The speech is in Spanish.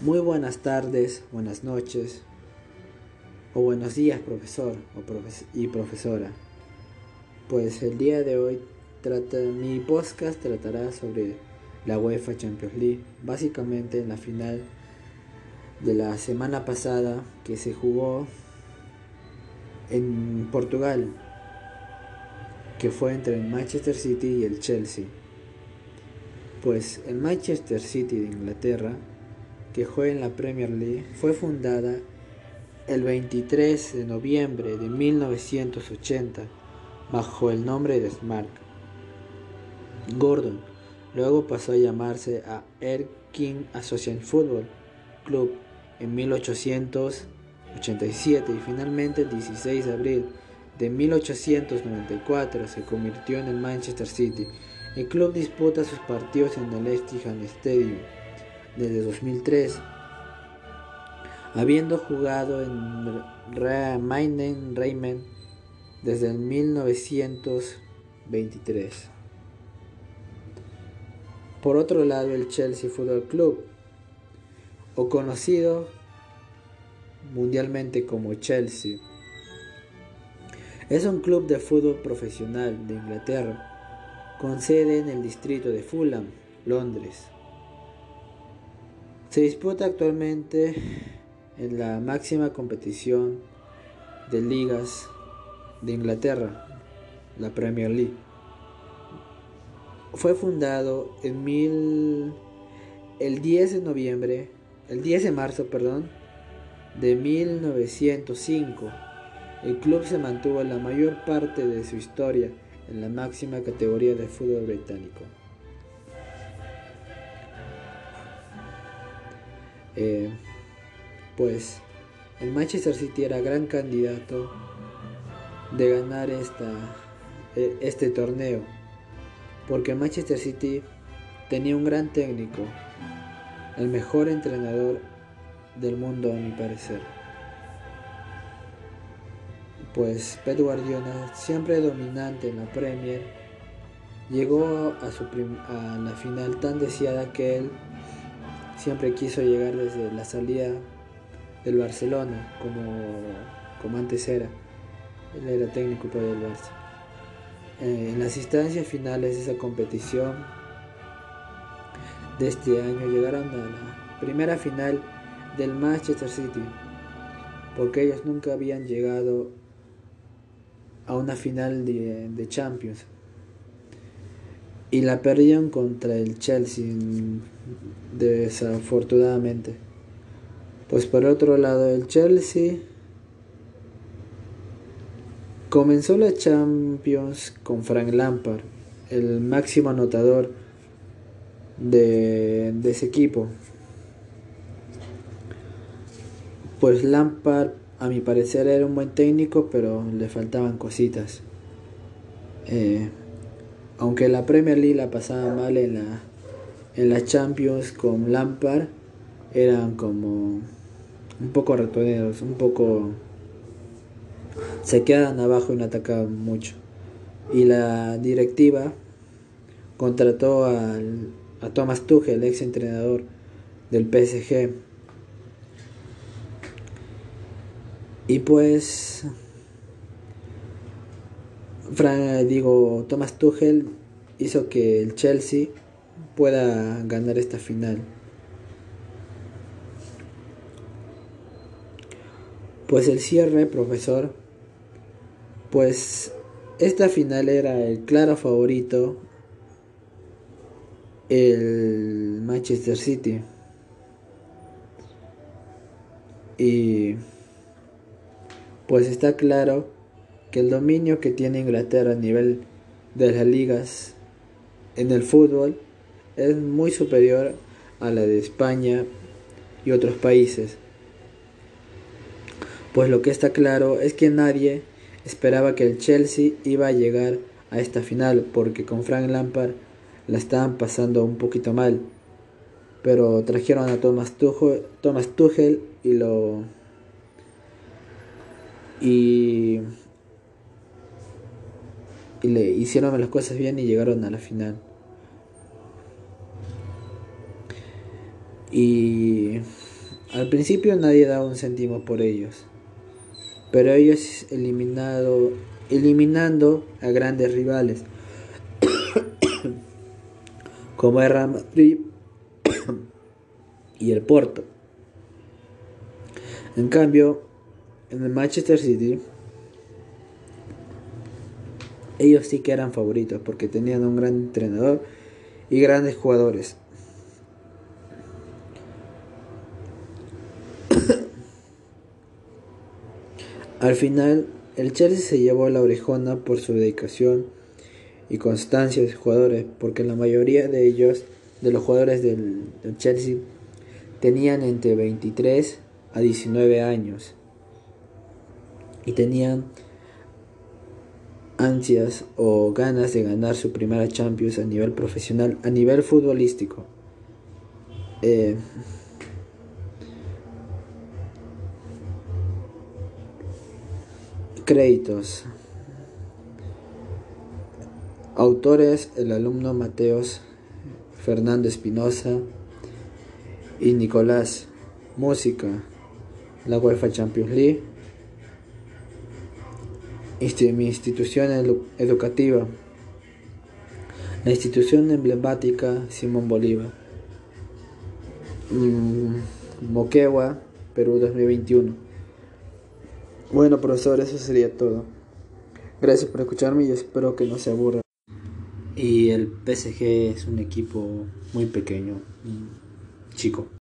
Muy buenas tardes, buenas noches o buenos días profesor o profes y profesora. Pues el día de hoy trata, mi podcast tratará sobre la UEFA Champions League, básicamente en la final de la semana pasada que se jugó en Portugal, que fue entre el Manchester City y el Chelsea. Pues el Manchester City de Inglaterra que juega en la Premier League, fue fundada el 23 de noviembre de 1980 bajo el nombre de Smart. Gordon luego pasó a llamarse a Erking Association Football Club en 1887 y finalmente el 16 de abril de 1894 se convirtió en el Manchester City. El club disputa sus partidos en el Etihad Stadium desde 2003, habiendo jugado en Mainen desde el 1923. Por otro lado, el Chelsea Football Club, o conocido mundialmente como Chelsea, es un club de fútbol profesional de Inglaterra, con sede en el distrito de Fulham, Londres. Se disputa actualmente en la máxima competición de ligas de Inglaterra, la Premier League. Fue fundado el 10 de noviembre, el 10 de marzo, perdón, de 1905. El club se mantuvo la mayor parte de su historia en la máxima categoría de fútbol británico. Eh, pues el Manchester City era gran candidato de ganar esta, e, este torneo, porque el Manchester City tenía un gran técnico, el mejor entrenador del mundo a mi parecer. Pues Pep Guardiola, siempre dominante en la Premier, llegó a, su a la final tan deseada que él siempre quiso llegar desde la salida del Barcelona, como, como antes era. Él era técnico para el Barça. Eh, en las instancias finales de esa competición de este año llegaron a la primera final del Manchester City, porque ellos nunca habían llegado a una final de, de Champions y la perdieron contra el Chelsea desafortunadamente. Pues por otro lado el Chelsea comenzó la Champions con Frank Lampard, el máximo anotador de, ese equipo. Pues Lampard a mi parecer era un buen técnico, pero le faltaban cositas. Eh, aunque la Premier League la pasaba mal en la, en la Champions con Lampard, eran como un poco ratoneros, un poco... se quedan abajo y no atacaban mucho. Y la directiva contrató al, a Thomas Tuchel, el ex entrenador del PSG. Y pues digo, Thomas Tuchel hizo que el Chelsea pueda ganar esta final. Pues el cierre, profesor, pues esta final era el claro favorito, el Manchester City. Y pues está claro que el dominio que tiene Inglaterra a nivel de las ligas en el fútbol es muy superior a la de España y otros países. Pues lo que está claro es que nadie esperaba que el Chelsea iba a llegar a esta final porque con Frank Lampard la estaban pasando un poquito mal. Pero trajeron a Thomas Tuchel, y lo y y le hicieron las cosas bien y llegaron a la final. Y Al principio nadie daba un céntimo por ellos, pero ellos eliminado, eliminando a grandes rivales como el Real Madrid y el Porto. En cambio, en el Manchester City, ellos sí que eran favoritos porque tenían un gran entrenador y grandes jugadores. Al final, el Chelsea se llevó la orejona por su dedicación y constancia de sus jugadores, porque la mayoría de ellos, de los jugadores del, del Chelsea, tenían entre 23 a 19 años y tenían ansias o ganas de ganar su primera Champions a nivel profesional, a nivel futbolístico. Eh, créditos. Autores, el alumno Mateos Fernando Espinosa y Nicolás. Música, la UEFA Champions League. Mi institución educativa. La institución emblemática Simón Bolívar. Mm, Moquegua, Perú 2021. Bueno, profesor, eso sería todo. Gracias por escucharme y espero que no se aburra. Y el PSG es un equipo muy pequeño, chico.